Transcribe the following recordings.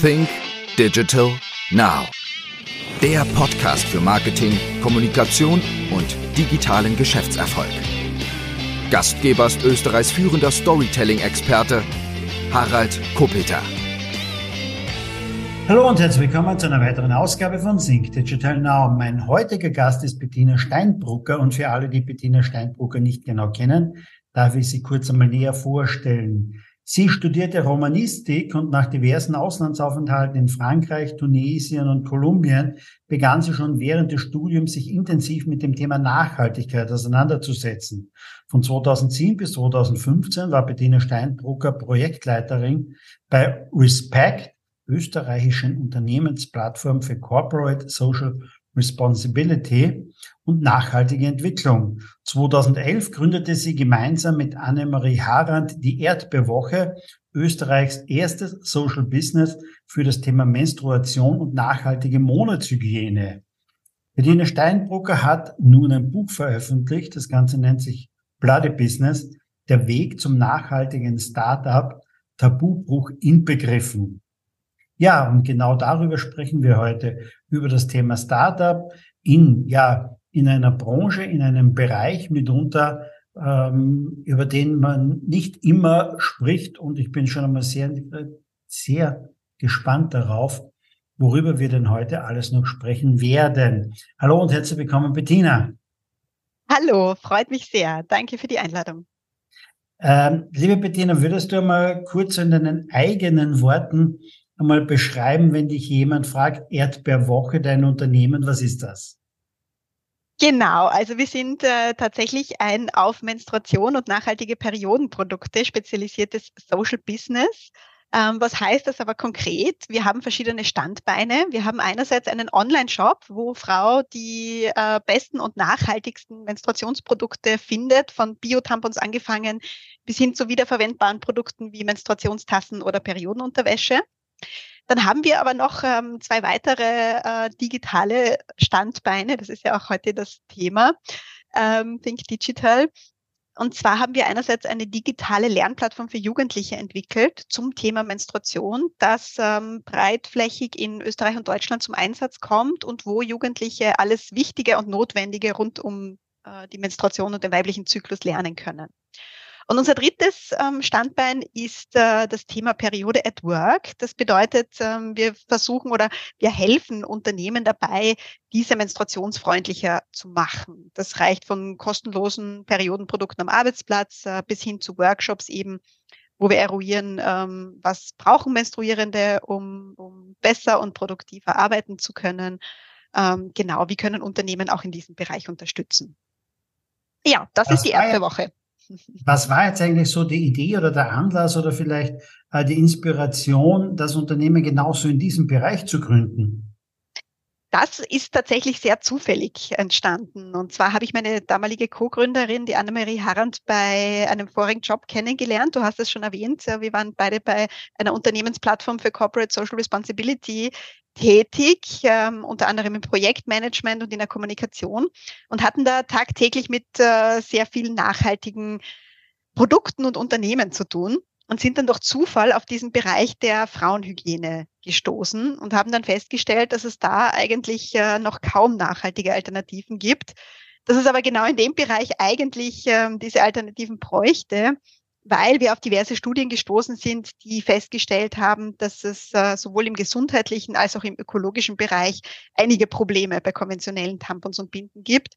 Think Digital Now. Der Podcast für Marketing, Kommunikation und digitalen Geschäftserfolg. Gastgeber ist Österreichs führender Storytelling-Experte Harald Kopeter. Hallo und herzlich willkommen zu einer weiteren Ausgabe von Think Digital Now. Mein heutiger Gast ist Bettina Steinbrucker und für alle, die Bettina Steinbrucker nicht genau kennen, darf ich sie kurz einmal näher vorstellen. Sie studierte Romanistik und nach diversen Auslandsaufenthalten in Frankreich, Tunesien und Kolumbien begann sie schon während des Studiums sich intensiv mit dem Thema Nachhaltigkeit auseinanderzusetzen. Von 2010 bis 2015 war Bettina Steinbrucker Projektleiterin bei Respect, österreichischen Unternehmensplattform für Corporate Social Responsibility und nachhaltige Entwicklung. 2011 gründete sie gemeinsam mit Annemarie Harand die Erdbeerwoche, Österreichs erstes Social Business für das Thema Menstruation und nachhaltige Monatshygiene. Bettina Steinbrucker hat nun ein Buch veröffentlicht, das Ganze nennt sich Bloody Business, der Weg zum nachhaltigen Startup, Tabubruch inbegriffen. Ja, und genau darüber sprechen wir heute, über das Thema Startup in, ja, in einer Branche, in einem Bereich mitunter, ähm, über den man nicht immer spricht. Und ich bin schon einmal sehr, sehr gespannt darauf, worüber wir denn heute alles noch sprechen werden. Hallo und herzlich willkommen, Bettina. Hallo, freut mich sehr. Danke für die Einladung. Ähm, liebe Bettina, würdest du mal kurz in deinen eigenen Worten einmal beschreiben, wenn dich jemand fragt, Erdbeerwoche, dein Unternehmen, was ist das? Genau, also wir sind äh, tatsächlich ein auf Menstruation und nachhaltige Periodenprodukte spezialisiertes Social Business. Ähm, was heißt das aber konkret? Wir haben verschiedene Standbeine. Wir haben einerseits einen Online-Shop, wo Frau die äh, besten und nachhaltigsten Menstruationsprodukte findet, von Biotampons angefangen bis hin zu wiederverwendbaren Produkten wie Menstruationstassen oder Periodenunterwäsche. Dann haben wir aber noch ähm, zwei weitere äh, digitale Standbeine. Das ist ja auch heute das Thema, ähm, Think Digital. Und zwar haben wir einerseits eine digitale Lernplattform für Jugendliche entwickelt zum Thema Menstruation, das ähm, breitflächig in Österreich und Deutschland zum Einsatz kommt und wo Jugendliche alles Wichtige und Notwendige rund um äh, die Menstruation und den weiblichen Zyklus lernen können. Und unser drittes ähm, Standbein ist äh, das Thema Periode at Work. Das bedeutet, ähm, wir versuchen oder wir helfen Unternehmen dabei, diese menstruationsfreundlicher zu machen. Das reicht von kostenlosen Periodenprodukten am Arbeitsplatz äh, bis hin zu Workshops eben, wo wir eruieren, ähm, was brauchen Menstruierende, um, um besser und produktiver arbeiten zu können. Ähm, genau, wie können Unternehmen auch in diesem Bereich unterstützen? Ja, das, das ist die erste Woche. Was war jetzt eigentlich so die Idee oder der Anlass oder vielleicht äh, die Inspiration, das Unternehmen genauso in diesem Bereich zu gründen? Das ist tatsächlich sehr zufällig entstanden. Und zwar habe ich meine damalige Co-Gründerin, die Annemarie Harrand, bei einem vorigen Job kennengelernt. Du hast es schon erwähnt. Wir waren beide bei einer Unternehmensplattform für Corporate Social Responsibility tätig, ähm, unter anderem im Projektmanagement und in der Kommunikation und hatten da tagtäglich mit äh, sehr vielen nachhaltigen Produkten und Unternehmen zu tun und sind dann durch Zufall auf diesen Bereich der Frauenhygiene gestoßen und haben dann festgestellt, dass es da eigentlich äh, noch kaum nachhaltige Alternativen gibt, dass es aber genau in dem Bereich eigentlich äh, diese Alternativen bräuchte weil wir auf diverse Studien gestoßen sind, die festgestellt haben, dass es äh, sowohl im gesundheitlichen als auch im ökologischen Bereich einige Probleme bei konventionellen Tampons und Binden gibt.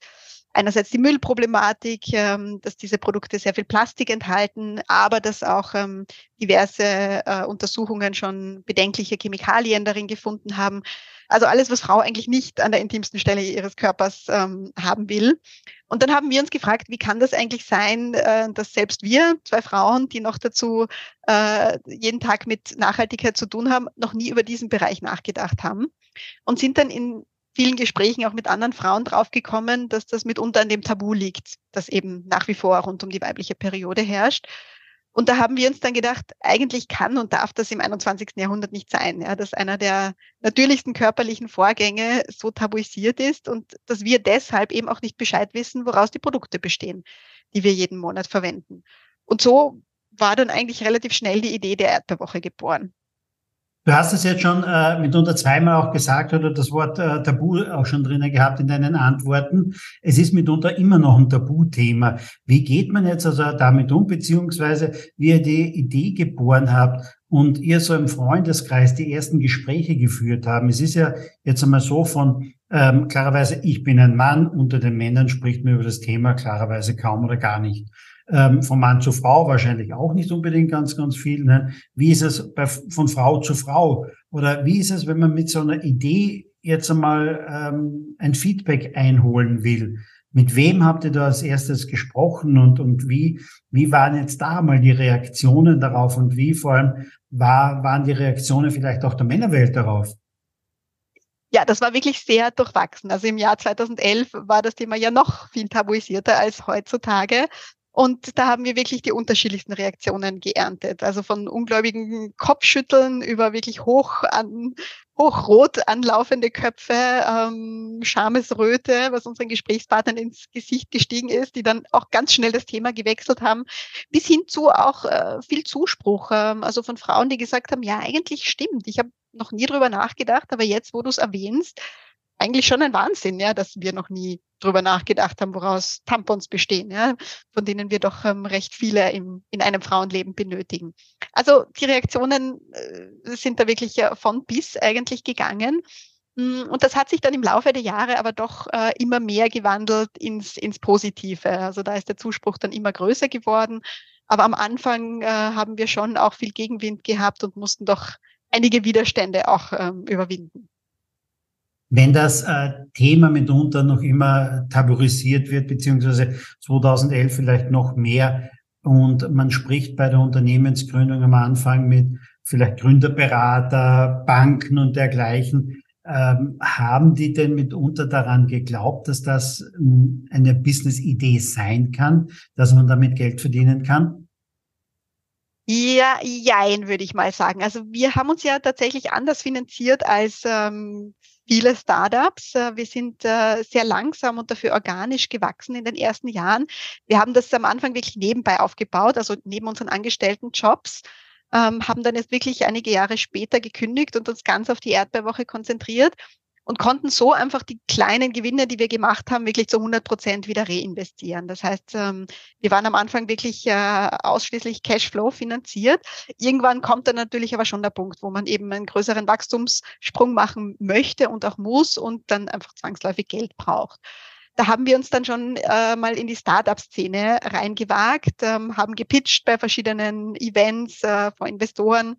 Einerseits die Müllproblematik, ähm, dass diese Produkte sehr viel Plastik enthalten, aber dass auch ähm, diverse äh, Untersuchungen schon bedenkliche Chemikalien darin gefunden haben. Also alles, was Frau eigentlich nicht an der intimsten Stelle ihres Körpers ähm, haben will. Und dann haben wir uns gefragt, wie kann das eigentlich sein, äh, dass selbst wir, zwei Frauen, die noch dazu äh, jeden Tag mit Nachhaltigkeit zu tun haben, noch nie über diesen Bereich nachgedacht haben und sind dann in vielen Gesprächen auch mit anderen Frauen draufgekommen, dass das mitunter an dem Tabu liegt, das eben nach wie vor rund um die weibliche Periode herrscht. Und da haben wir uns dann gedacht, eigentlich kann und darf das im 21. Jahrhundert nicht sein, ja, dass einer der natürlichsten körperlichen Vorgänge so tabuisiert ist und dass wir deshalb eben auch nicht Bescheid wissen, woraus die Produkte bestehen, die wir jeden Monat verwenden. Und so war dann eigentlich relativ schnell die Idee der Erdbeerwoche geboren. Du hast es jetzt schon äh, mitunter zweimal auch gesagt oder das Wort äh, Tabu auch schon drinnen gehabt in deinen Antworten. Es ist mitunter immer noch ein Tabuthema. Wie geht man jetzt also damit um, beziehungsweise wie ihr die Idee geboren habt und ihr so im Freundeskreis die ersten Gespräche geführt haben? Es ist ja jetzt einmal so von ähm, klarerweise, ich bin ein Mann, unter den Männern spricht man über das Thema klarerweise kaum oder gar nicht ähm, von Mann zu Frau wahrscheinlich auch nicht unbedingt ganz, ganz viel. Ne? Wie ist es bei, von Frau zu Frau? Oder wie ist es, wenn man mit so einer Idee jetzt einmal ähm, ein Feedback einholen will? Mit wem habt ihr da als erstes gesprochen und, und wie, wie waren jetzt da mal die Reaktionen darauf und wie vor allem war, waren die Reaktionen vielleicht auch der Männerwelt darauf? Ja, das war wirklich sehr durchwachsen. Also im Jahr 2011 war das Thema ja noch viel tabuisierter als heutzutage. Und da haben wir wirklich die unterschiedlichsten Reaktionen geerntet. Also von ungläubigen Kopfschütteln über wirklich hoch an, hochrot anlaufende Köpfe, ähm, Schamesröte, was unseren Gesprächspartnern ins Gesicht gestiegen ist, die dann auch ganz schnell das Thema gewechselt haben, bis hin zu auch äh, viel Zuspruch. Ähm, also von Frauen, die gesagt haben, ja, eigentlich stimmt. Ich habe noch nie drüber nachgedacht, aber jetzt, wo du es erwähnst, eigentlich schon ein Wahnsinn, ja, dass wir noch nie drüber nachgedacht haben, woraus Tampons bestehen, ja, von denen wir doch ähm, recht viele im, in einem Frauenleben benötigen. Also die Reaktionen äh, sind da wirklich äh, von bis eigentlich gegangen. Mm, und das hat sich dann im Laufe der Jahre aber doch äh, immer mehr gewandelt ins, ins Positive. Also da ist der Zuspruch dann immer größer geworden. Aber am Anfang äh, haben wir schon auch viel Gegenwind gehabt und mussten doch einige Widerstände auch ähm, überwinden. Wenn das äh, Thema mitunter noch immer tabuisiert wird, beziehungsweise 2011 vielleicht noch mehr, und man spricht bei der Unternehmensgründung am Anfang mit vielleicht Gründerberater, Banken und dergleichen, ähm, haben die denn mitunter daran geglaubt, dass das ähm, eine Business-Idee sein kann, dass man damit Geld verdienen kann? Ja, jein, würde ich mal sagen. Also wir haben uns ja tatsächlich anders finanziert als ähm, viele Startups. Äh, wir sind äh, sehr langsam und dafür organisch gewachsen in den ersten Jahren. Wir haben das am Anfang wirklich nebenbei aufgebaut, also neben unseren angestellten Jobs, ähm, haben dann jetzt wirklich einige Jahre später gekündigt und uns ganz auf die Erdbeerwoche konzentriert und konnten so einfach die kleinen Gewinne, die wir gemacht haben, wirklich zu 100 Prozent wieder reinvestieren. Das heißt, ähm, wir waren am Anfang wirklich äh, ausschließlich Cashflow finanziert. Irgendwann kommt dann natürlich aber schon der Punkt, wo man eben einen größeren Wachstumssprung machen möchte und auch muss und dann einfach zwangsläufig Geld braucht. Da haben wir uns dann schon äh, mal in die Startup-Szene reingewagt, ähm, haben gepitcht bei verschiedenen Events äh, vor Investoren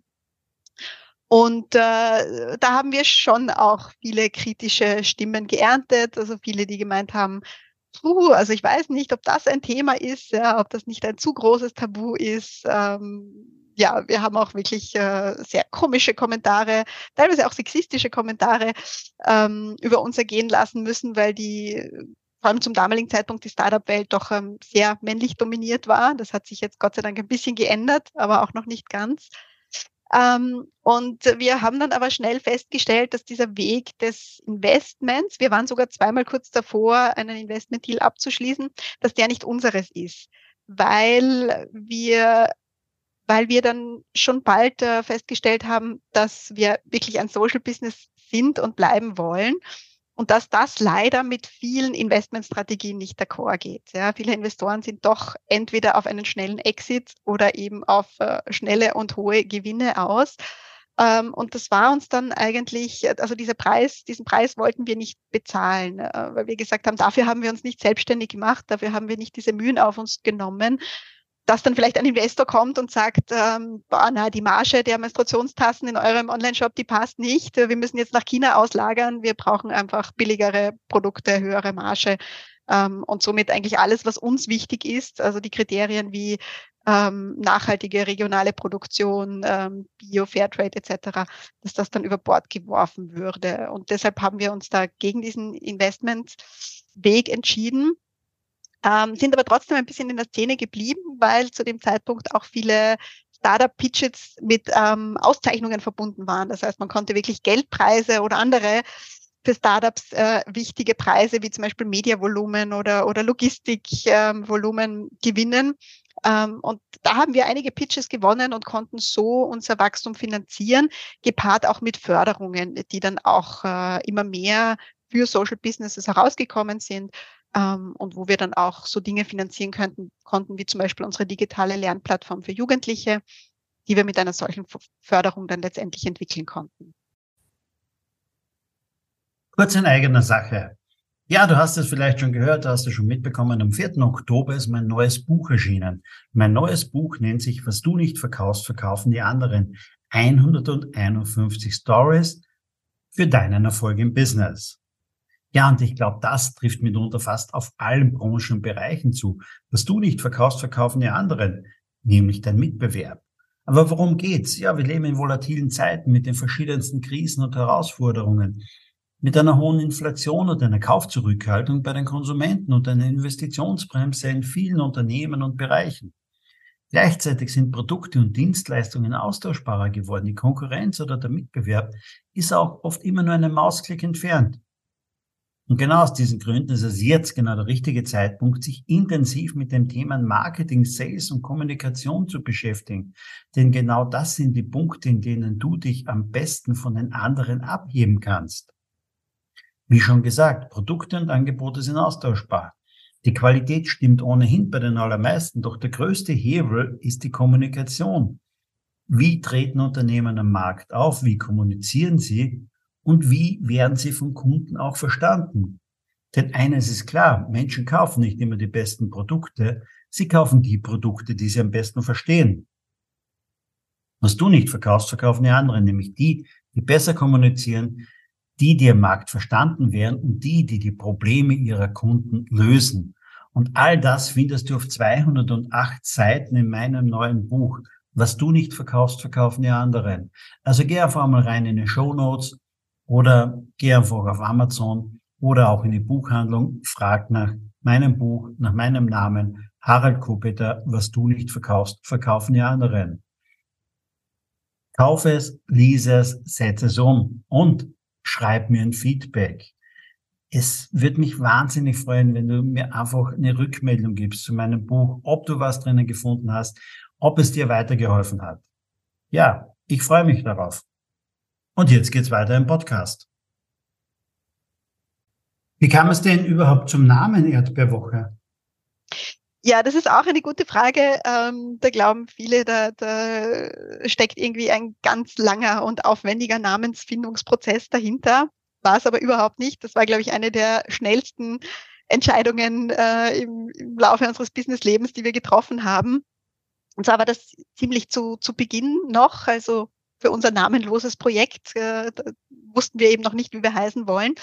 und äh, da haben wir schon auch viele kritische Stimmen geerntet, also viele, die gemeint haben, puh, also ich weiß nicht, ob das ein Thema ist, ja, ob das nicht ein zu großes Tabu ist. Ähm, ja, wir haben auch wirklich äh, sehr komische Kommentare, teilweise auch sexistische Kommentare ähm, über uns ergehen lassen müssen, weil die vor allem zum damaligen Zeitpunkt die Startup-Welt doch ähm, sehr männlich dominiert war. Das hat sich jetzt Gott sei Dank ein bisschen geändert, aber auch noch nicht ganz. Ähm, und wir haben dann aber schnell festgestellt, dass dieser Weg des Investments, wir waren sogar zweimal kurz davor, einen Investment-Deal abzuschließen, dass der nicht unseres ist, weil wir weil wir dann schon bald äh, festgestellt haben, dass wir wirklich ein Social Business sind und bleiben wollen und dass das leider mit vielen Investmentstrategien nicht d'accord geht. Ja, viele Investoren sind doch entweder auf einen schnellen Exit oder eben auf äh, schnelle und hohe Gewinne aus. Ähm, und das war uns dann eigentlich, also dieser Preis, diesen Preis wollten wir nicht bezahlen, äh, weil wir gesagt haben, dafür haben wir uns nicht selbstständig gemacht, dafür haben wir nicht diese Mühen auf uns genommen dass dann vielleicht ein Investor kommt und sagt, ähm, boah, na, die Marge der Menstruationstassen in eurem Online-Shop, die passt nicht. Wir müssen jetzt nach China auslagern. Wir brauchen einfach billigere Produkte, höhere Marge. Ähm, und somit eigentlich alles, was uns wichtig ist, also die Kriterien wie ähm, nachhaltige regionale Produktion, ähm, Bio, Fairtrade etc., dass das dann über Bord geworfen würde. Und deshalb haben wir uns da gegen diesen Investmentweg entschieden ähm, sind aber trotzdem ein bisschen in der Szene geblieben, weil zu dem Zeitpunkt auch viele Startup-Pitches mit ähm, Auszeichnungen verbunden waren. Das heißt, man konnte wirklich Geldpreise oder andere für Startups äh, wichtige Preise wie zum Beispiel Mediavolumen oder, oder Logistikvolumen ähm, gewinnen. Ähm, und da haben wir einige Pitches gewonnen und konnten so unser Wachstum finanzieren, gepaart auch mit Förderungen, die dann auch äh, immer mehr für Social Businesses herausgekommen sind ähm, und wo wir dann auch so Dinge finanzieren könnten, konnten, wie zum Beispiel unsere digitale Lernplattform für Jugendliche, die wir mit einer solchen Förderung dann letztendlich entwickeln konnten. Kurz in eigener Sache. Ja, du hast es vielleicht schon gehört, du hast es schon mitbekommen. Am 4. Oktober ist mein neues Buch erschienen. Mein neues Buch nennt sich Was du nicht verkaufst, verkaufen die anderen. 151 Stories für deinen Erfolg im Business. Ja, und ich glaube, das trifft mitunter fast auf allen Branchen und Bereichen zu. Was du nicht verkaufst, verkaufen die anderen, nämlich dein Mitbewerb. Aber worum geht's? Ja, wir leben in volatilen Zeiten mit den verschiedensten Krisen und Herausforderungen, mit einer hohen Inflation und einer Kaufzurückhaltung bei den Konsumenten und einer Investitionsbremse in vielen Unternehmen und Bereichen. Gleichzeitig sind Produkte und Dienstleistungen austauschbarer geworden. Die Konkurrenz oder der Mitbewerb ist auch oft immer nur einen Mausklick entfernt. Und genau aus diesen Gründen ist es jetzt genau der richtige Zeitpunkt, sich intensiv mit dem Thema Marketing, Sales und Kommunikation zu beschäftigen. Denn genau das sind die Punkte, in denen du dich am besten von den anderen abheben kannst. Wie schon gesagt, Produkte und Angebote sind austauschbar. Die Qualität stimmt ohnehin bei den allermeisten, doch der größte Hebel ist die Kommunikation. Wie treten Unternehmen am Markt auf? Wie kommunizieren sie? Und wie werden sie vom Kunden auch verstanden. Denn eines ist klar, Menschen kaufen nicht immer die besten Produkte, sie kaufen die Produkte, die sie am besten verstehen. Was du nicht verkaufst, verkaufen die anderen, nämlich die, die besser kommunizieren, die, die am Markt verstanden werden und die, die die Probleme ihrer Kunden lösen. Und all das findest du auf 208 Seiten in meinem neuen Buch. Was du nicht verkaufst, verkaufen die anderen. Also geh einfach mal rein in die Show Notes oder geh einfach auf Amazon oder auch in die Buchhandlung, frag nach meinem Buch, nach meinem Namen, Harald Kopeter, was du nicht verkaufst, verkaufen die anderen. Kauf es, lies es, setze es um und schreib mir ein Feedback. Es wird mich wahnsinnig freuen, wenn du mir einfach eine Rückmeldung gibst zu meinem Buch, ob du was drinnen gefunden hast, ob es dir weitergeholfen hat. Ja, ich freue mich darauf. Und jetzt geht's weiter im Podcast. Wie kam es denn überhaupt zum Namen Erdbeerwoche? Ja, das ist auch eine gute Frage. Ähm, da glauben viele, da, da steckt irgendwie ein ganz langer und aufwendiger Namensfindungsprozess dahinter. War es aber überhaupt nicht. Das war, glaube ich, eine der schnellsten Entscheidungen äh, im, im Laufe unseres Businesslebens, die wir getroffen haben. Und zwar war das ziemlich zu, zu Beginn noch, also für unser namenloses Projekt. Äh, wussten wir eben noch nicht, wie wir heißen wollen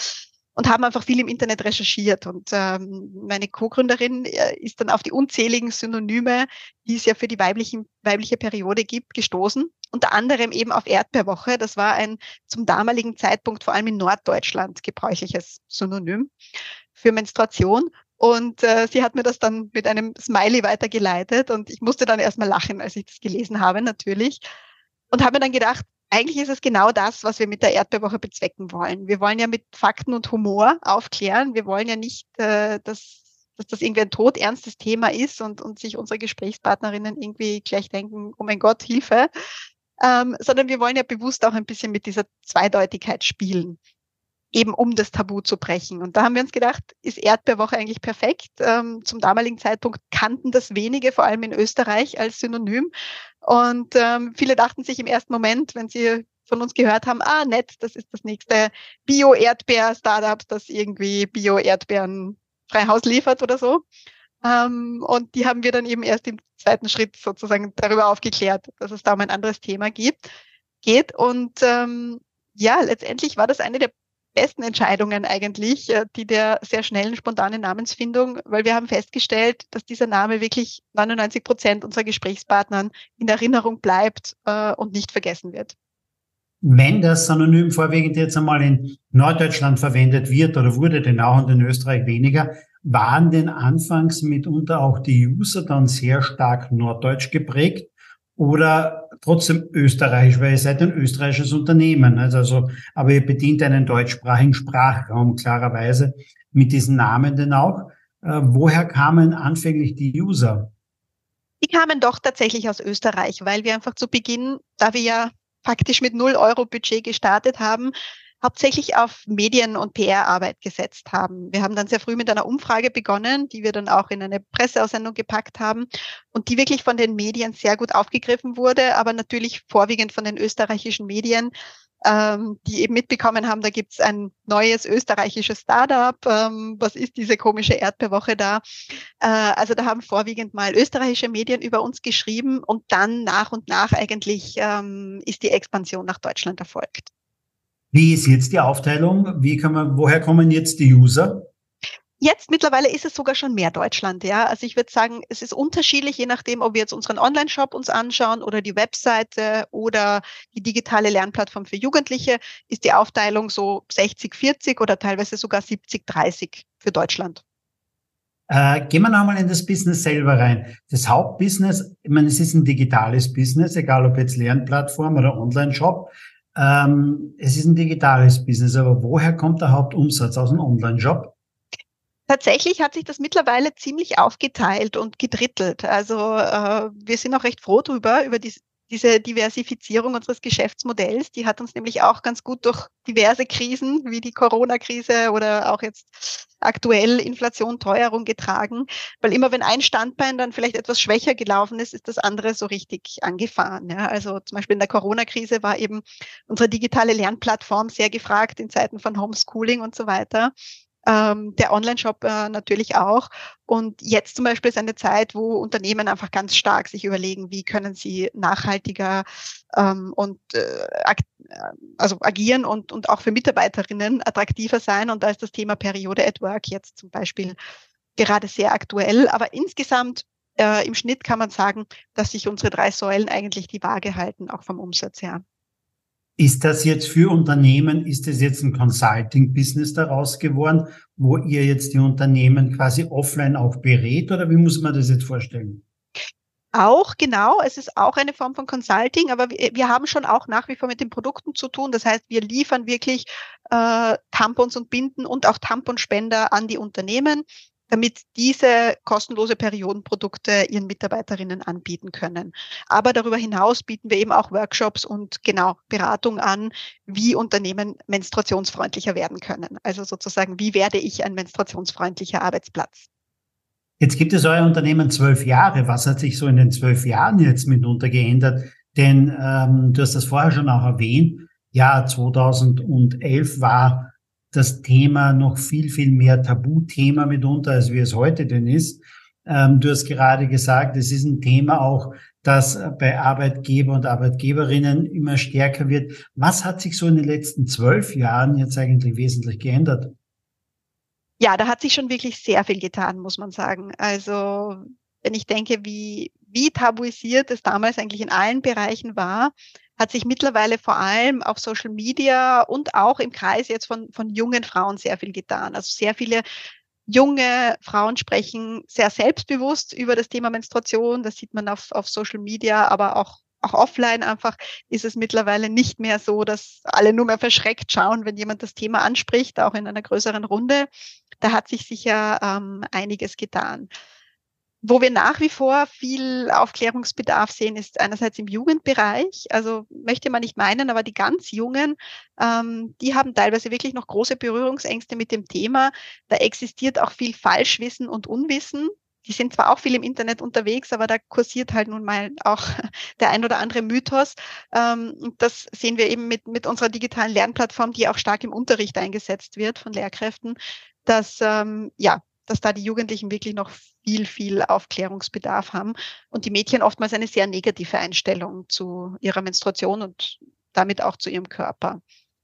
und haben einfach viel im Internet recherchiert. Und ähm, meine Co-Gründerin äh, ist dann auf die unzähligen Synonyme, die es ja für die weiblichen, weibliche Periode gibt, gestoßen. Unter anderem eben auf Erdbeerwoche. Das war ein zum damaligen Zeitpunkt vor allem in Norddeutschland gebräuchliches Synonym für Menstruation. Und äh, sie hat mir das dann mit einem Smiley weitergeleitet und ich musste dann erstmal lachen, als ich das gelesen habe, natürlich und habe mir dann gedacht, eigentlich ist es genau das, was wir mit der Erdbeerwoche bezwecken wollen. Wir wollen ja mit Fakten und Humor aufklären. Wir wollen ja nicht, äh, dass, dass das irgendwie ein todernstes Thema ist und, und sich unsere Gesprächspartnerinnen irgendwie gleich denken, oh mein Gott, Hilfe. Ähm, sondern wir wollen ja bewusst auch ein bisschen mit dieser Zweideutigkeit spielen eben um das Tabu zu brechen. Und da haben wir uns gedacht, ist Erdbeerwoche eigentlich perfekt. Ähm, zum damaligen Zeitpunkt kannten das wenige, vor allem in Österreich, als Synonym. Und ähm, viele dachten sich im ersten Moment, wenn sie von uns gehört haben, ah, nett, das ist das nächste Bio-Erdbeer-Startup, das irgendwie Bio-Erdbeeren frei Haus liefert oder so. Ähm, und die haben wir dann eben erst im zweiten Schritt sozusagen darüber aufgeklärt, dass es da um ein anderes Thema gibt, geht. Und ähm, ja, letztendlich war das eine der besten Entscheidungen eigentlich, äh, die der sehr schnellen, spontanen Namensfindung, weil wir haben festgestellt, dass dieser Name wirklich 99 Prozent unserer Gesprächspartnern in Erinnerung bleibt äh, und nicht vergessen wird. Wenn das Synonym vorwiegend jetzt einmal in Norddeutschland verwendet wird oder wurde denn auch und in Österreich weniger, waren denn anfangs mitunter auch die User dann sehr stark norddeutsch geprägt oder trotzdem österreichisch, weil ihr seid ein österreichisches Unternehmen. Also, aber ihr bedient einen deutschsprachigen Sprachraum klarerweise mit diesen Namen denn auch. Äh, woher kamen anfänglich die User? Die kamen doch tatsächlich aus Österreich, weil wir einfach zu Beginn, da wir ja faktisch mit null Euro Budget gestartet haben, hauptsächlich auf Medien- und PR-Arbeit gesetzt haben. Wir haben dann sehr früh mit einer Umfrage begonnen, die wir dann auch in eine Presseaussendung gepackt haben und die wirklich von den Medien sehr gut aufgegriffen wurde, aber natürlich vorwiegend von den österreichischen Medien, ähm, die eben mitbekommen haben, da gibt's ein neues österreichisches Startup. Ähm, was ist diese komische Erdbeerwoche da? Äh, also da haben vorwiegend mal österreichische Medien über uns geschrieben und dann nach und nach eigentlich ähm, ist die Expansion nach Deutschland erfolgt. Wie ist jetzt die Aufteilung? Wie kann man, woher kommen jetzt die User? Jetzt mittlerweile ist es sogar schon mehr Deutschland, ja. Also ich würde sagen, es ist unterschiedlich, je nachdem, ob wir jetzt unseren Online-Shop uns anschauen oder die Webseite oder die digitale Lernplattform für Jugendliche, ist die Aufteilung so 60, 40 oder teilweise sogar 70, 30 für Deutschland. Äh, gehen wir nochmal in das Business selber rein. Das Hauptbusiness, ich meine, es ist ein digitales Business, egal ob jetzt Lernplattform oder Online-Shop. Ähm, es ist ein digitales Business, aber woher kommt der Hauptumsatz aus dem Online-Shop? Tatsächlich hat sich das mittlerweile ziemlich aufgeteilt und gedrittelt. Also äh, wir sind auch recht froh drüber, über die, diese Diversifizierung unseres Geschäftsmodells. Die hat uns nämlich auch ganz gut durch diverse Krisen wie die Corona-Krise oder auch jetzt aktuell Inflation, Teuerung getragen. Weil immer wenn ein Standbein dann vielleicht etwas schwächer gelaufen ist, ist das andere so richtig angefahren. Ja. Also zum Beispiel in der Corona-Krise war eben unsere digitale Lernplattform sehr gefragt in Zeiten von Homeschooling und so weiter ähm, der Online-Shop äh, natürlich auch. Und jetzt zum Beispiel ist eine Zeit, wo Unternehmen einfach ganz stark sich überlegen, wie können sie nachhaltiger ähm, und äh, ag äh, also agieren und, und auch für Mitarbeiterinnen attraktiver sein. Und da ist das Thema Periode at Work jetzt zum Beispiel gerade sehr aktuell. Aber insgesamt äh, im Schnitt kann man sagen, dass sich unsere drei Säulen eigentlich die Waage halten, auch vom Umsatz her. Ist das jetzt für Unternehmen, ist das jetzt ein Consulting-Business daraus geworden, wo ihr jetzt die Unternehmen quasi offline auch berät oder wie muss man das jetzt vorstellen? Auch, genau. Es ist auch eine Form von Consulting, aber wir, wir, haben schon auch nach wie vor mit den Produkten zu tun. Das heißt, wir liefern wirklich äh, Tampons und Binden und auch Tamponspender an die Unternehmen damit diese kostenlose Periodenprodukte ihren Mitarbeiterinnen anbieten können. Aber darüber hinaus bieten wir eben auch Workshops und genau Beratung an, wie Unternehmen menstruationsfreundlicher werden können. Also sozusagen, wie werde ich ein menstruationsfreundlicher Arbeitsplatz? Jetzt gibt es euer Unternehmen zwölf Jahre. Was hat sich so in den zwölf Jahren jetzt mitunter geändert? Denn ähm, du hast das vorher schon auch erwähnt. Ja, 2011 war das Thema noch viel, viel mehr Tabuthema mitunter, als wie es heute denn ist. Ähm, du hast gerade gesagt, es ist ein Thema auch, das bei Arbeitgeber und Arbeitgeberinnen immer stärker wird. Was hat sich so in den letzten zwölf Jahren jetzt eigentlich wesentlich geändert? Ja, da hat sich schon wirklich sehr viel getan, muss man sagen. Also wenn ich denke, wie, wie tabuisiert es damals eigentlich in allen Bereichen war, hat sich mittlerweile vor allem auf Social Media und auch im Kreis jetzt von, von jungen Frauen sehr viel getan. Also sehr viele junge Frauen sprechen sehr selbstbewusst über das Thema Menstruation. Das sieht man auf, auf Social Media, aber auch auch offline einfach ist es mittlerweile nicht mehr so, dass alle nur mehr verschreckt schauen, wenn jemand das Thema anspricht, auch in einer größeren Runde. Da hat sich sicher ähm, einiges getan. Wo wir nach wie vor viel Aufklärungsbedarf sehen, ist einerseits im Jugendbereich. Also möchte man nicht meinen, aber die ganz Jungen, ähm, die haben teilweise wirklich noch große Berührungsängste mit dem Thema. Da existiert auch viel Falschwissen und Unwissen. Die sind zwar auch viel im Internet unterwegs, aber da kursiert halt nun mal auch der ein oder andere Mythos. Ähm, das sehen wir eben mit, mit unserer digitalen Lernplattform, die auch stark im Unterricht eingesetzt wird von Lehrkräften, dass ähm, ja dass da die Jugendlichen wirklich noch viel, viel Aufklärungsbedarf haben und die Mädchen oftmals eine sehr negative Einstellung zu ihrer Menstruation und damit auch zu ihrem Körper.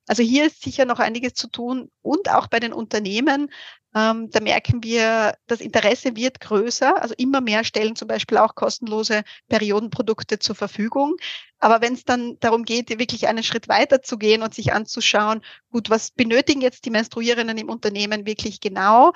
Also hier ist sicher noch einiges zu tun und auch bei den Unternehmen. Ähm, da merken wir, das Interesse wird größer. Also immer mehr stellen zum Beispiel auch kostenlose Periodenprodukte zur Verfügung. Aber wenn es dann darum geht, wirklich einen Schritt weiter zu gehen und sich anzuschauen, gut, was benötigen jetzt die Menstruierenden im Unternehmen wirklich genau?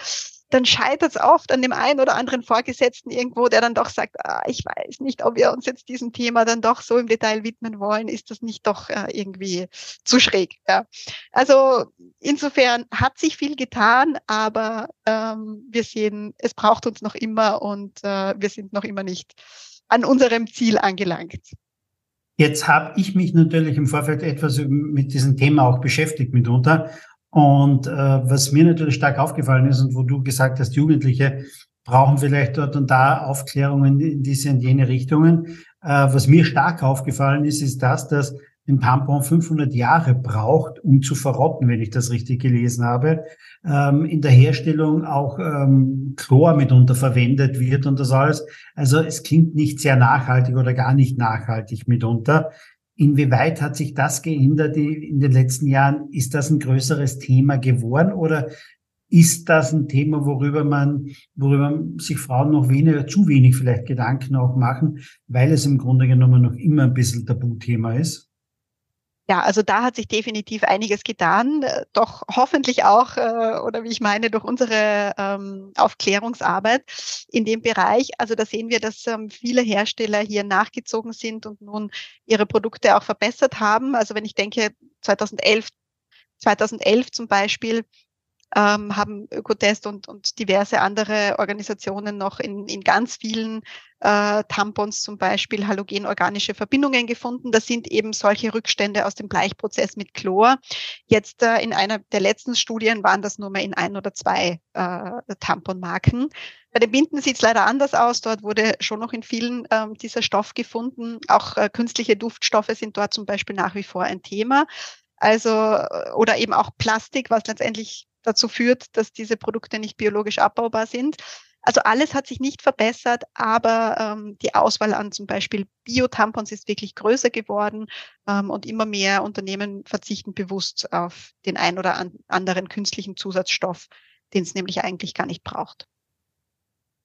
Dann scheitert es oft an dem einen oder anderen Vorgesetzten irgendwo, der dann doch sagt, ah, ich weiß nicht, ob wir uns jetzt diesem Thema dann doch so im Detail widmen wollen, ist das nicht doch äh, irgendwie zu schräg. Ja. Also insofern hat sich viel getan, aber ähm, wir sehen, es braucht uns noch immer und äh, wir sind noch immer nicht an unserem Ziel angelangt. Jetzt habe ich mich natürlich im Vorfeld etwas mit diesem Thema auch beschäftigt mitunter. Und äh, was mir natürlich stark aufgefallen ist und wo du gesagt hast, Jugendliche brauchen vielleicht dort und da Aufklärungen in diese und jene Richtungen. Äh, was mir stark aufgefallen ist, ist das, dass ein Tampon 500 Jahre braucht, um zu verrotten, wenn ich das richtig gelesen habe. Ähm, in der Herstellung auch ähm, Chlor mitunter verwendet wird und das alles. Also es klingt nicht sehr nachhaltig oder gar nicht nachhaltig mitunter. Inwieweit hat sich das geändert in den letzten Jahren? Ist das ein größeres Thema geworden oder ist das ein Thema, worüber man, worüber sich Frauen noch weniger, zu wenig vielleicht Gedanken auch machen, weil es im Grunde genommen noch immer ein bisschen Tabuthema ist? Ja, also da hat sich definitiv einiges getan, doch hoffentlich auch, äh, oder wie ich meine, durch unsere ähm, Aufklärungsarbeit in dem Bereich. Also da sehen wir, dass ähm, viele Hersteller hier nachgezogen sind und nun ihre Produkte auch verbessert haben. Also wenn ich denke, 2011, 2011 zum Beispiel, ähm, haben Ökotest und, und diverse andere Organisationen noch in, in ganz vielen äh, Tampons zum Beispiel halogenorganische Verbindungen gefunden. Das sind eben solche Rückstände aus dem Bleichprozess mit Chlor. Jetzt äh, in einer der letzten Studien waren das nur mehr in ein oder zwei äh, Tamponmarken. Bei den Binden sieht es leider anders aus. Dort wurde schon noch in vielen ähm, dieser Stoff gefunden. Auch äh, künstliche Duftstoffe sind dort zum Beispiel nach wie vor ein Thema. Also, äh, oder eben auch Plastik, was letztendlich dazu führt, dass diese Produkte nicht biologisch abbaubar sind. Also alles hat sich nicht verbessert, aber ähm, die Auswahl an zum Beispiel Bio-Tampons ist wirklich größer geworden ähm, und immer mehr Unternehmen verzichten bewusst auf den ein oder an anderen künstlichen Zusatzstoff, den es nämlich eigentlich gar nicht braucht.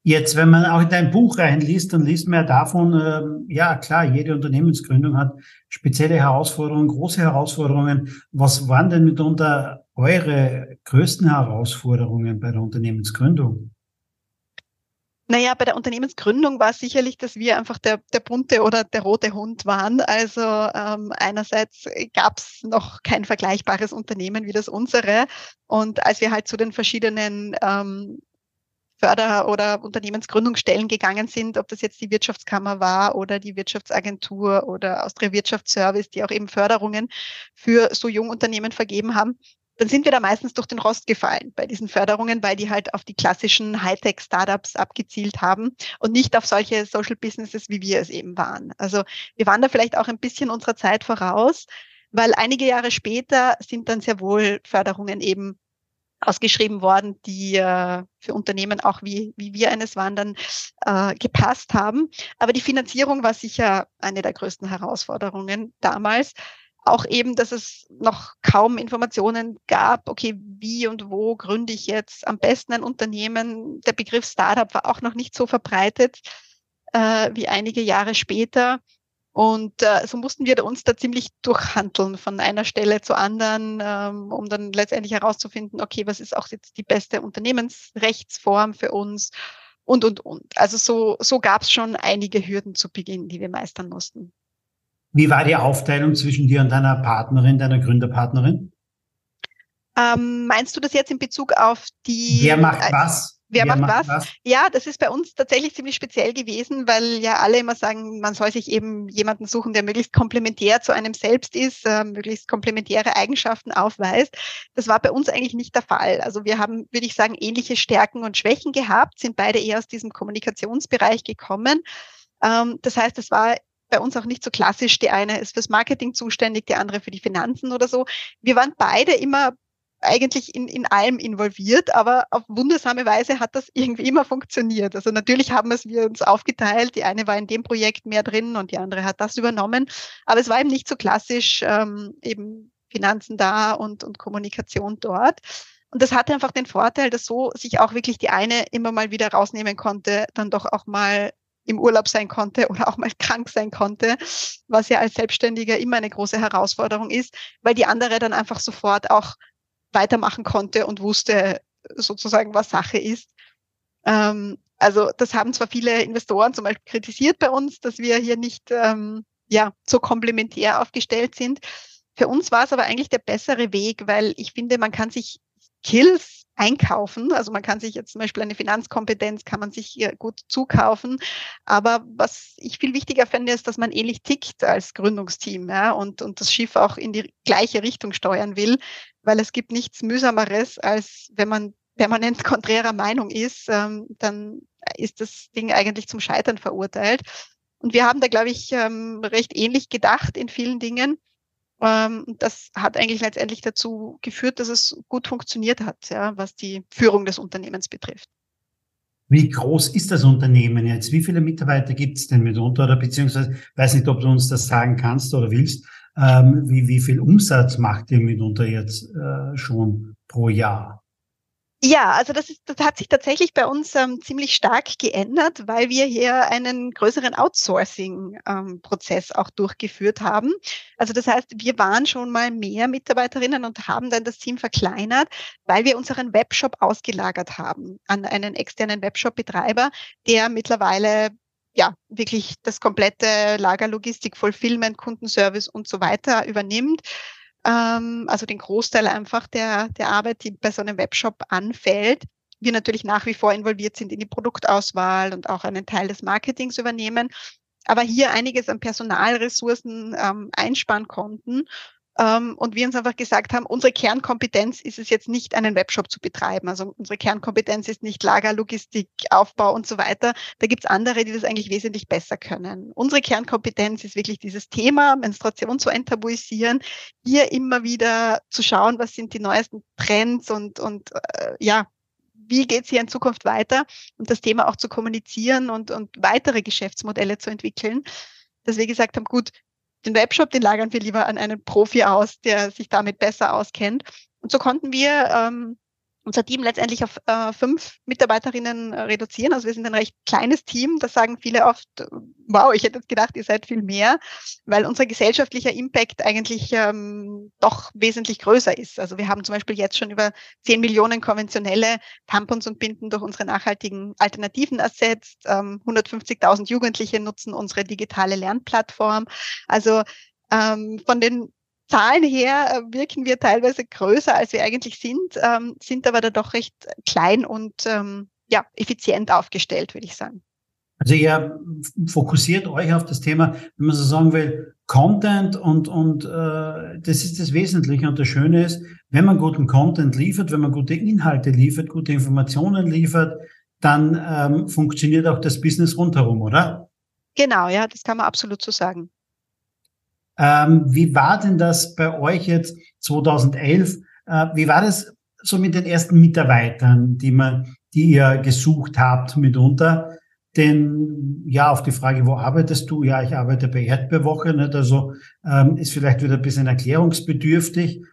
Jetzt, wenn man auch in dein Buch reinliest, dann liest man ja davon, äh, ja klar, jede Unternehmensgründung hat spezielle Herausforderungen, große Herausforderungen. Was waren denn mitunter eure größten Herausforderungen bei der Unternehmensgründung? Naja, bei der Unternehmensgründung war es sicherlich, dass wir einfach der, der bunte oder der rote Hund waren. Also ähm, einerseits gab es noch kein vergleichbares Unternehmen wie das unsere. Und als wir halt zu den verschiedenen ähm, Förder- oder Unternehmensgründungsstellen gegangen sind, ob das jetzt die Wirtschaftskammer war oder die Wirtschaftsagentur oder Austria Wirtschaftsservice, die auch eben Förderungen für so Jungunternehmen vergeben haben, dann sind wir da meistens durch den Rost gefallen bei diesen Förderungen, weil die halt auf die klassischen Hightech-Startups abgezielt haben und nicht auf solche Social Businesses, wie wir es eben waren. Also wir waren da vielleicht auch ein bisschen unserer Zeit voraus, weil einige Jahre später sind dann sehr wohl Förderungen eben ausgeschrieben worden, die äh, für Unternehmen auch wie, wie wir eines waren, dann äh, gepasst haben. Aber die Finanzierung war sicher eine der größten Herausforderungen damals. Auch eben, dass es noch kaum Informationen gab, okay, wie und wo gründe ich jetzt am besten ein Unternehmen. Der Begriff Startup war auch noch nicht so verbreitet äh, wie einige Jahre später. Und äh, so mussten wir uns da ziemlich durchhandeln von einer Stelle zur anderen, ähm, um dann letztendlich herauszufinden, okay, was ist auch jetzt die beste Unternehmensrechtsform für uns und, und, und. Also so, so gab es schon einige Hürden zu Beginn, die wir meistern mussten. Wie war die Aufteilung zwischen dir und deiner Partnerin, deiner Gründerpartnerin? Ähm, meinst du das jetzt in Bezug auf die? Wer macht was? Wer, macht, macht was? was? Ja, das ist bei uns tatsächlich ziemlich speziell gewesen, weil ja alle immer sagen, man soll sich eben jemanden suchen, der möglichst komplementär zu einem selbst ist, äh, möglichst komplementäre Eigenschaften aufweist. Das war bei uns eigentlich nicht der Fall. Also wir haben, würde ich sagen, ähnliche Stärken und Schwächen gehabt, sind beide eher aus diesem Kommunikationsbereich gekommen. Ähm, das heißt, es war bei uns auch nicht so klassisch. Die eine ist fürs Marketing zuständig, die andere für die Finanzen oder so. Wir waren beide immer eigentlich in, in allem involviert, aber auf wundersame Weise hat das irgendwie immer funktioniert. Also natürlich haben es wir uns aufgeteilt. Die eine war in dem Projekt mehr drin und die andere hat das übernommen. Aber es war eben nicht so klassisch, ähm, eben Finanzen da und, und Kommunikation dort. Und das hatte einfach den Vorteil, dass so sich auch wirklich die eine immer mal wieder rausnehmen konnte, dann doch auch mal im Urlaub sein konnte oder auch mal krank sein konnte, was ja als Selbstständiger immer eine große Herausforderung ist, weil die andere dann einfach sofort auch weitermachen konnte und wusste sozusagen, was Sache ist. Ähm, also das haben zwar viele Investoren zum Beispiel kritisiert bei uns, dass wir hier nicht ähm, ja, so komplementär aufgestellt sind. Für uns war es aber eigentlich der bessere Weg, weil ich finde, man kann sich Skills einkaufen. Also man kann sich jetzt zum Beispiel eine Finanzkompetenz, kann man sich gut zukaufen. Aber was ich viel wichtiger finde, ist, dass man ähnlich tickt als Gründungsteam ja, und, und das Schiff auch in die gleiche Richtung steuern will, weil es gibt nichts mühsameres, als wenn man permanent konträrer Meinung ist, ähm, dann ist das Ding eigentlich zum Scheitern verurteilt. Und wir haben da, glaube ich, ähm, recht ähnlich gedacht in vielen Dingen. Ähm, das hat eigentlich letztendlich dazu geführt, dass es gut funktioniert hat, ja, was die Führung des Unternehmens betrifft. Wie groß ist das Unternehmen jetzt? Wie viele Mitarbeiter gibt es denn mitunter? Oder beziehungsweise, weiß nicht, ob du uns das sagen kannst oder willst, ähm, wie, wie viel Umsatz macht ihr mitunter jetzt äh, schon pro Jahr? Ja, also das, ist, das hat sich tatsächlich bei uns ähm, ziemlich stark geändert, weil wir hier einen größeren Outsourcing-Prozess ähm, auch durchgeführt haben. Also das heißt, wir waren schon mal mehr Mitarbeiterinnen und haben dann das Team verkleinert, weil wir unseren Webshop ausgelagert haben an einen externen Webshop-Betreiber, der mittlerweile ja wirklich das komplette Lagerlogistik, Fulfillment, Kundenservice und so weiter übernimmt ähm, also den Großteil einfach der, der Arbeit, die bei so einem Webshop anfällt. Wir natürlich nach wie vor involviert sind in die Produktauswahl und auch einen Teil des Marketings übernehmen, aber hier einiges an Personalressourcen ähm, einsparen konnten und wir uns einfach gesagt haben, unsere Kernkompetenz ist es jetzt nicht, einen Webshop zu betreiben. Also unsere Kernkompetenz ist nicht Lager, Logistik, Aufbau und so weiter. Da gibt's andere, die das eigentlich wesentlich besser können. Unsere Kernkompetenz ist wirklich dieses Thema, Menstruation zu enttabuisieren, hier immer wieder zu schauen, was sind die neuesten Trends und, und äh, ja, wie geht's hier in Zukunft weiter und das Thema auch zu kommunizieren und, und weitere Geschäftsmodelle zu entwickeln dass wir gesagt haben, gut, den Webshop, den lagern wir lieber an einen Profi aus, der sich damit besser auskennt. Und so konnten wir ähm, unser Team letztendlich auf äh, fünf Mitarbeiterinnen äh, reduzieren. Also wir sind ein recht kleines Team. Das sagen viele oft, wow, ich hätte gedacht, ihr seid viel mehr, weil unser gesellschaftlicher Impact eigentlich ähm, doch wesentlich größer ist. Also wir haben zum Beispiel jetzt schon über zehn Millionen konventionelle Tampons und Binden durch unsere nachhaltigen Alternativen ersetzt. Ähm, 150.000 Jugendliche nutzen unsere digitale Lernplattform. Also ähm, von den Zahlen her äh, wirken wir teilweise größer, als wir eigentlich sind, ähm, sind aber da doch recht klein und ähm, ja, effizient aufgestellt, würde ich sagen. Also ihr fokussiert euch auf das Thema, wenn man so sagen will, Content und, und äh, das ist das Wesentliche. Und das Schöne ist, wenn man guten Content liefert, wenn man gute Inhalte liefert, gute Informationen liefert, dann ähm, funktioniert auch das Business rundherum, oder? Genau, ja, das kann man absolut so sagen. Ähm, wie war denn das bei euch jetzt 2011? Äh, wie war das so mit den ersten Mitarbeitern, die man, die ihr gesucht habt mitunter? Denn ja, auf die Frage, wo arbeitest du? Ja, ich arbeite bei Erdbeerwoche. Nicht? Also ähm, ist vielleicht wieder ein bisschen erklärungsbedürftig.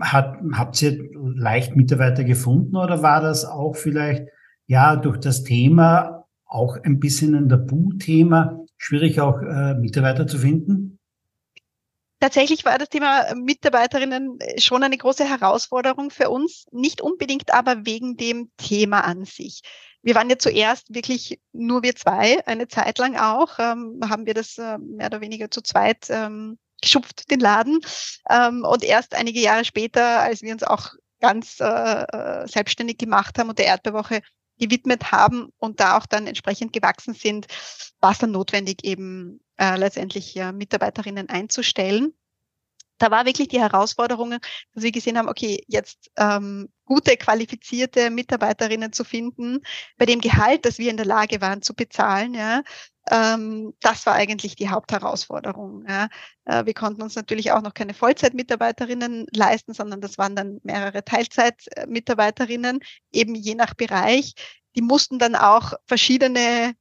Hat, habt ihr leicht Mitarbeiter gefunden oder war das auch vielleicht ja durch das Thema auch ein bisschen ein Tabu-Thema schwierig auch äh, Mitarbeiter zu finden? Tatsächlich war das Thema Mitarbeiterinnen schon eine große Herausforderung für uns, nicht unbedingt aber wegen dem Thema an sich. Wir waren ja zuerst wirklich nur wir zwei, eine Zeit lang auch, ähm, haben wir das äh, mehr oder weniger zu zweit ähm, geschupft, den Laden. Ähm, und erst einige Jahre später, als wir uns auch ganz äh, äh selbstständig gemacht haben und der Erdbeerwoche gewidmet haben und da auch dann entsprechend gewachsen sind, war es dann notwendig, eben äh, letztendlich ja, Mitarbeiterinnen einzustellen. Da war wirklich die Herausforderung, dass wir gesehen haben, okay, jetzt ähm, gute, qualifizierte Mitarbeiterinnen zu finden, bei dem Gehalt, das wir in der Lage waren zu bezahlen, ja, ähm, das war eigentlich die Hauptherausforderung. Ja. Äh, wir konnten uns natürlich auch noch keine Vollzeitmitarbeiterinnen leisten, sondern das waren dann mehrere Teilzeitmitarbeiterinnen, eben je nach Bereich. Die mussten dann auch verschiedene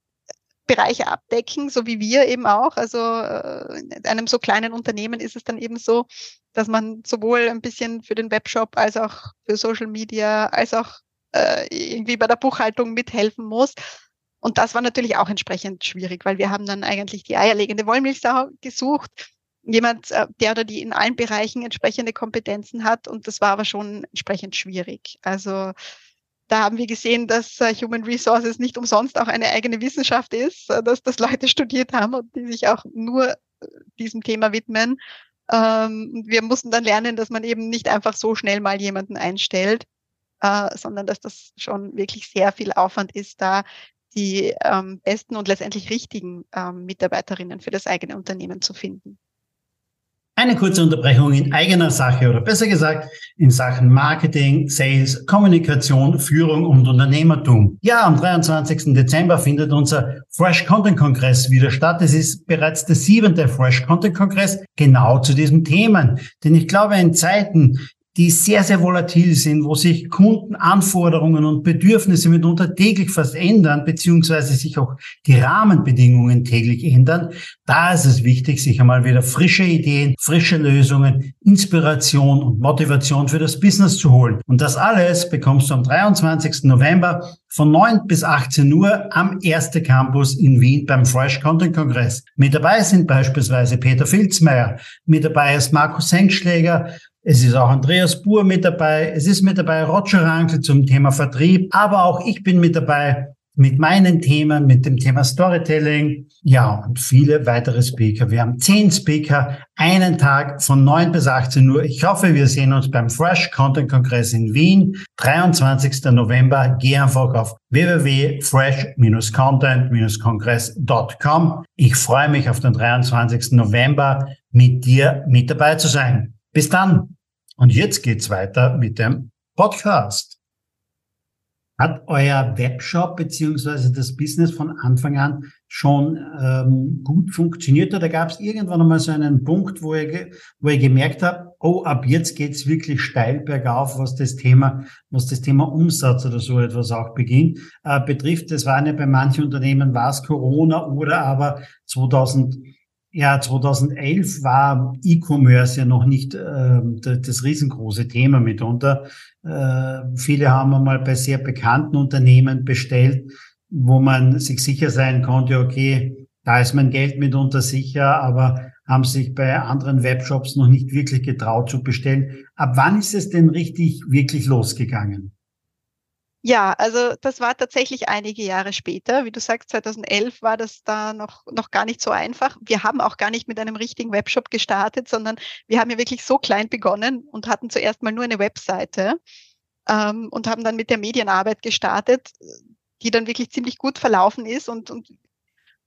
Bereiche abdecken, so wie wir eben auch. Also äh, in einem so kleinen Unternehmen ist es dann eben so, dass man sowohl ein bisschen für den Webshop als auch für Social Media als auch äh, irgendwie bei der Buchhaltung mithelfen muss. Und das war natürlich auch entsprechend schwierig, weil wir haben dann eigentlich die eierlegende Wollmilchsau gesucht. Jemand, äh, der oder die in allen Bereichen entsprechende Kompetenzen hat. Und das war aber schon entsprechend schwierig. Also da haben wir gesehen, dass äh, Human Resources nicht umsonst auch eine eigene Wissenschaft ist, äh, dass das Leute studiert haben und die sich auch nur diesem Thema widmen. Ähm, wir mussten dann lernen, dass man eben nicht einfach so schnell mal jemanden einstellt, äh, sondern dass das schon wirklich sehr viel Aufwand ist, da die ähm, besten und letztendlich richtigen ähm, Mitarbeiterinnen für das eigene Unternehmen zu finden. Eine kurze Unterbrechung in eigener Sache oder besser gesagt in Sachen Marketing, Sales, Kommunikation, Führung und Unternehmertum. Ja, am 23. Dezember findet unser Fresh Content Kongress wieder statt. Es ist bereits der siebente Fresh Content Kongress genau zu diesem Themen. Denn ich glaube, in Zeiten, die sehr, sehr volatil sind, wo sich Kundenanforderungen und Bedürfnisse mitunter täglich fast ändern, beziehungsweise sich auch die Rahmenbedingungen täglich ändern. Da ist es wichtig, sich einmal wieder frische Ideen, frische Lösungen, Inspiration und Motivation für das Business zu holen. Und das alles bekommst du am 23. November von 9 bis 18 Uhr am Erste Campus in Wien beim Fresh Content Kongress. Mit dabei sind beispielsweise Peter Filzmeier, mit dabei ist Markus Henkschläger, es ist auch Andreas Buhr mit dabei. Es ist mit dabei Roger Rankel zum Thema Vertrieb. Aber auch ich bin mit dabei mit meinen Themen, mit dem Thema Storytelling. Ja, und viele weitere Speaker. Wir haben zehn Speaker, einen Tag von 9 bis 18 Uhr. Ich hoffe, wir sehen uns beim Fresh Content Kongress in Wien, 23. November. Geh einfach auf www.fresh-content-kongress.com. Ich freue mich auf den 23. November mit dir mit dabei zu sein. Bis dann. Und jetzt geht's weiter mit dem Podcast. Hat euer Webshop beziehungsweise das Business von Anfang an schon ähm, gut funktioniert oder gab es irgendwann einmal so einen Punkt, wo ihr, wo ihr gemerkt habt, oh, ab jetzt geht's wirklich steil bergauf, was das Thema, was das Thema Umsatz oder so etwas auch beginnt, äh, betrifft. Das war nicht bei manchen Unternehmen, war es Corona oder aber 2000 ja, 2011 war E-Commerce ja noch nicht äh, das riesengroße Thema mitunter. Äh, viele haben einmal bei sehr bekannten Unternehmen bestellt, wo man sich sicher sein konnte, okay, da ist mein Geld mitunter sicher, aber haben sich bei anderen Webshops noch nicht wirklich getraut zu bestellen. Ab wann ist es denn richtig wirklich losgegangen? Ja, also das war tatsächlich einige Jahre später. Wie du sagst, 2011 war das da noch, noch gar nicht so einfach. Wir haben auch gar nicht mit einem richtigen Webshop gestartet, sondern wir haben ja wirklich so klein begonnen und hatten zuerst mal nur eine Webseite ähm, und haben dann mit der Medienarbeit gestartet, die dann wirklich ziemlich gut verlaufen ist und, und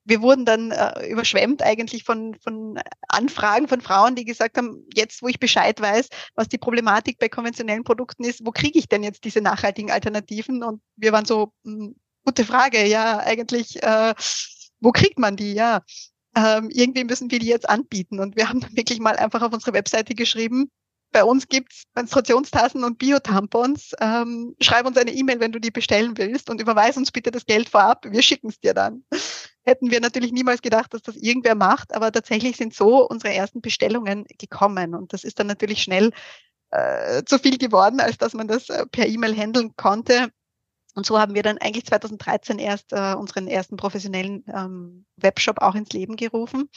wir wurden dann äh, überschwemmt eigentlich von, von Anfragen von Frauen, die gesagt haben, jetzt wo ich Bescheid weiß, was die Problematik bei konventionellen Produkten ist, wo kriege ich denn jetzt diese nachhaltigen Alternativen? Und wir waren so, mh, hm, gute Frage, ja, eigentlich, äh, wo kriegt man die? Ja, ähm, irgendwie müssen wir die jetzt anbieten. Und wir haben dann wirklich mal einfach auf unsere Webseite geschrieben, bei uns gibt's Menstruationstassen und Biotampons. Ähm, schreib uns eine E-Mail, wenn du die bestellen willst und überweis uns bitte das Geld vorab. Wir schicken es dir dann hätten wir natürlich niemals gedacht, dass das irgendwer macht, aber tatsächlich sind so unsere ersten Bestellungen gekommen und das ist dann natürlich schnell äh, zu viel geworden, als dass man das äh, per E-Mail handeln konnte. Und so haben wir dann eigentlich 2013 erst äh, unseren ersten professionellen ähm, Webshop auch ins Leben gerufen.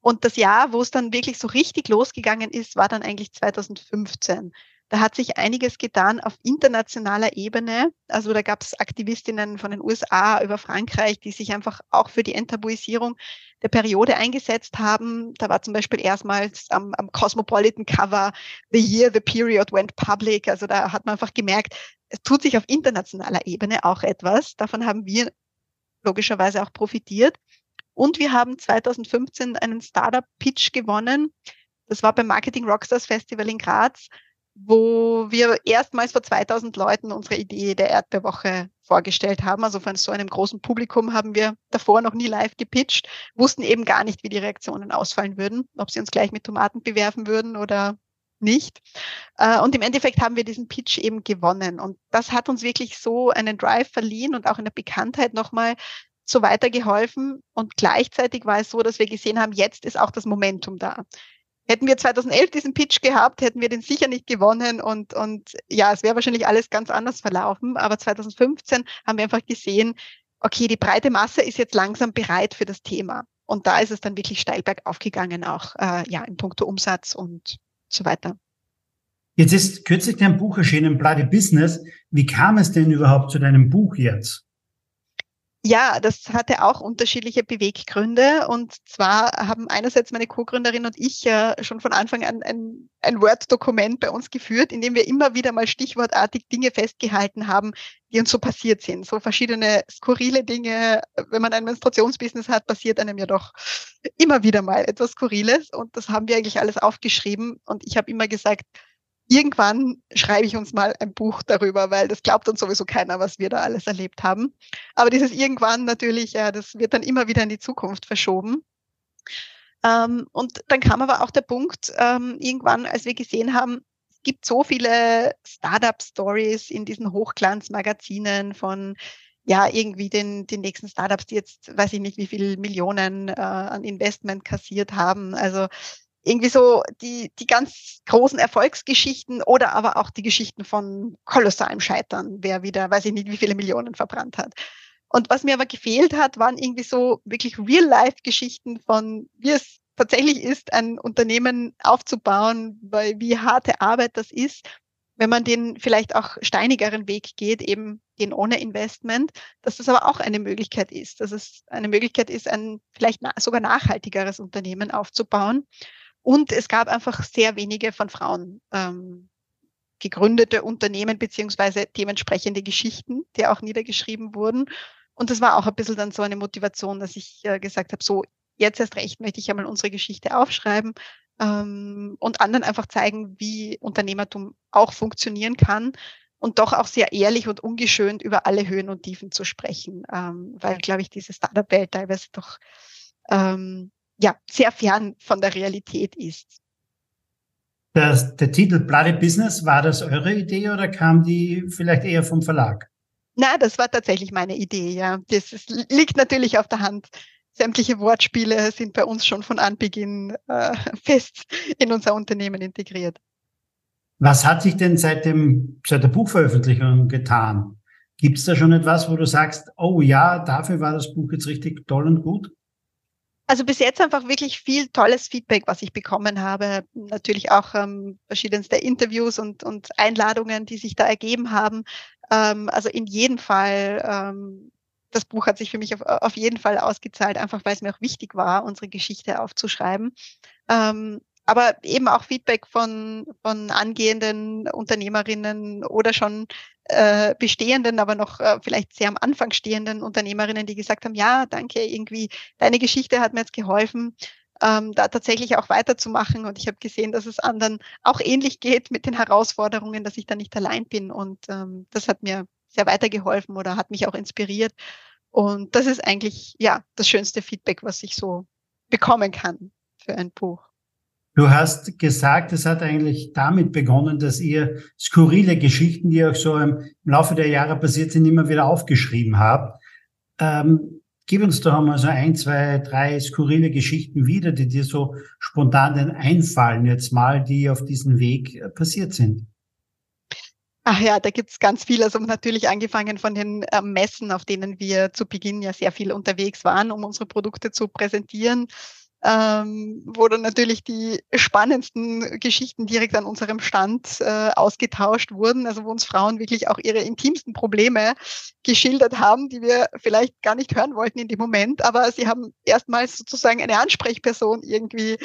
Und das Jahr, wo es dann wirklich so richtig losgegangen ist, war dann eigentlich 2015. Da hat sich einiges getan auf internationaler Ebene. Also da gab es Aktivistinnen von den USA über Frankreich, die sich einfach auch für die Enttabuisierung der Periode eingesetzt haben. Da war zum Beispiel erstmals am, am Cosmopolitan Cover The Year the Period Went Public. Also da hat man einfach gemerkt, es tut sich auf internationaler Ebene auch etwas. Davon haben wir logischerweise auch profitiert. Und wir haben 2015 einen Startup-Pitch gewonnen. Das war beim Marketing Rockstars Festival in Graz wo wir erstmals vor 2000 Leuten unsere Idee der Erdbeerwoche vorgestellt haben. Also von so einem großen Publikum haben wir davor noch nie live gepitcht, wussten eben gar nicht, wie die Reaktionen ausfallen würden, ob sie uns gleich mit Tomaten bewerfen würden oder nicht. Äh, und im Endeffekt haben wir diesen Pitch eben gewonnen. Und das hat uns wirklich so einen Drive verliehen und auch in der Bekanntheit nochmal so weitergeholfen. Und gleichzeitig war es so, dass wir gesehen haben, jetzt ist auch das Momentum da. Hätten wir 2011 diesen Pitch gehabt, hätten wir den sicher nicht gewonnen und, und ja, es wäre wahrscheinlich alles ganz anders verlaufen. Aber 2015 haben wir einfach gesehen, okay, die breite Masse ist jetzt langsam bereit für das Thema. Und da ist es dann wirklich steil bergauf gegangen, auch äh, ja, in puncto Umsatz und so weiter. Jetzt ist kürzlich dein Buch erschienen, Bloody Business. Wie kam es denn überhaupt zu deinem Buch jetzt? Ja, das hatte auch unterschiedliche Beweggründe. Und zwar haben einerseits meine Co-Gründerin und ich ja schon von Anfang an ein, ein Word-Dokument bei uns geführt, in dem wir immer wieder mal stichwortartig Dinge festgehalten haben, die uns so passiert sind. So verschiedene skurrile Dinge. Wenn man ein Menstruationsbusiness hat, passiert einem ja doch immer wieder mal etwas Skurriles. Und das haben wir eigentlich alles aufgeschrieben. Und ich habe immer gesagt, irgendwann schreibe ich uns mal ein Buch darüber, weil das glaubt uns sowieso keiner, was wir da alles erlebt haben. Aber dieses irgendwann natürlich, ja, das wird dann immer wieder in die Zukunft verschoben. Ähm, und dann kam aber auch der Punkt, ähm, irgendwann, als wir gesehen haben, es gibt so viele Startup-Stories in diesen Hochglanzmagazinen von ja, irgendwie den, den nächsten Startups, die jetzt, weiß ich nicht, wie viele Millionen äh, an Investment kassiert haben. Also irgendwie so die, die ganz großen Erfolgsgeschichten oder aber auch die Geschichten von kolossalem Scheitern, wer wieder, weiß ich nicht, wie viele Millionen verbrannt hat. Und was mir aber gefehlt hat, waren irgendwie so wirklich Real-Life-Geschichten von, wie es tatsächlich ist, ein Unternehmen aufzubauen, weil wie harte Arbeit das ist, wenn man den vielleicht auch steinigeren Weg geht, eben den ohne Investment, dass das aber auch eine Möglichkeit ist, dass es eine Möglichkeit ist, ein vielleicht sogar nachhaltigeres Unternehmen aufzubauen. Und es gab einfach sehr wenige von Frauen ähm, gegründete Unternehmen beziehungsweise dementsprechende Geschichten, die auch niedergeschrieben wurden. Und das war auch ein bisschen dann so eine Motivation, dass ich äh, gesagt habe, so jetzt erst recht möchte ich einmal unsere Geschichte aufschreiben ähm, und anderen einfach zeigen, wie Unternehmertum auch funktionieren kann und doch auch sehr ehrlich und ungeschönt über alle Höhen und Tiefen zu sprechen, ähm, weil, glaube ich, diese Startup-Welt teilweise doch ähm, ja, sehr fern von der Realität ist. Das, der Titel Bloody Business, war das eure Idee oder kam die vielleicht eher vom Verlag? Na, das war tatsächlich meine Idee, ja. Das ist, liegt natürlich auf der Hand. Sämtliche Wortspiele sind bei uns schon von Anbeginn äh, fest in unser Unternehmen integriert. Was hat sich denn seit, dem, seit der Buchveröffentlichung getan? Gibt es da schon etwas, wo du sagst, oh ja, dafür war das Buch jetzt richtig toll und gut? Also bis jetzt einfach wirklich viel tolles Feedback, was ich bekommen habe. Natürlich auch ähm, verschiedenste Interviews und, und Einladungen, die sich da ergeben haben. Ähm, also in jedem Fall, ähm, das Buch hat sich für mich auf, auf jeden Fall ausgezahlt, einfach weil es mir auch wichtig war, unsere Geschichte aufzuschreiben. Ähm, aber eben auch Feedback von, von angehenden Unternehmerinnen oder schon äh, bestehenden, aber noch äh, vielleicht sehr am Anfang stehenden Unternehmerinnen, die gesagt haben, ja, danke, irgendwie, deine Geschichte hat mir jetzt geholfen, ähm, da tatsächlich auch weiterzumachen. Und ich habe gesehen, dass es anderen auch ähnlich geht mit den Herausforderungen, dass ich da nicht allein bin. Und ähm, das hat mir sehr weitergeholfen oder hat mich auch inspiriert. Und das ist eigentlich, ja, das schönste Feedback, was ich so bekommen kann für ein Buch. Du hast gesagt, es hat eigentlich damit begonnen, dass ihr skurrile Geschichten, die euch so im Laufe der Jahre passiert sind, immer wieder aufgeschrieben habt. Ähm, gib uns doch einmal so ein, zwei, drei skurrile Geschichten wieder, die dir so spontan einfallen jetzt mal, die auf diesem Weg äh, passiert sind. Ach ja, da gibt's ganz viel. Also natürlich angefangen von den äh, Messen, auf denen wir zu Beginn ja sehr viel unterwegs waren, um unsere Produkte zu präsentieren ähm, wo dann natürlich die spannendsten Geschichten direkt an unserem Stand äh, ausgetauscht wurden, also wo uns Frauen wirklich auch ihre intimsten Probleme geschildert haben, die wir vielleicht gar nicht hören wollten in dem Moment, aber sie haben erstmals sozusagen eine Ansprechperson irgendwie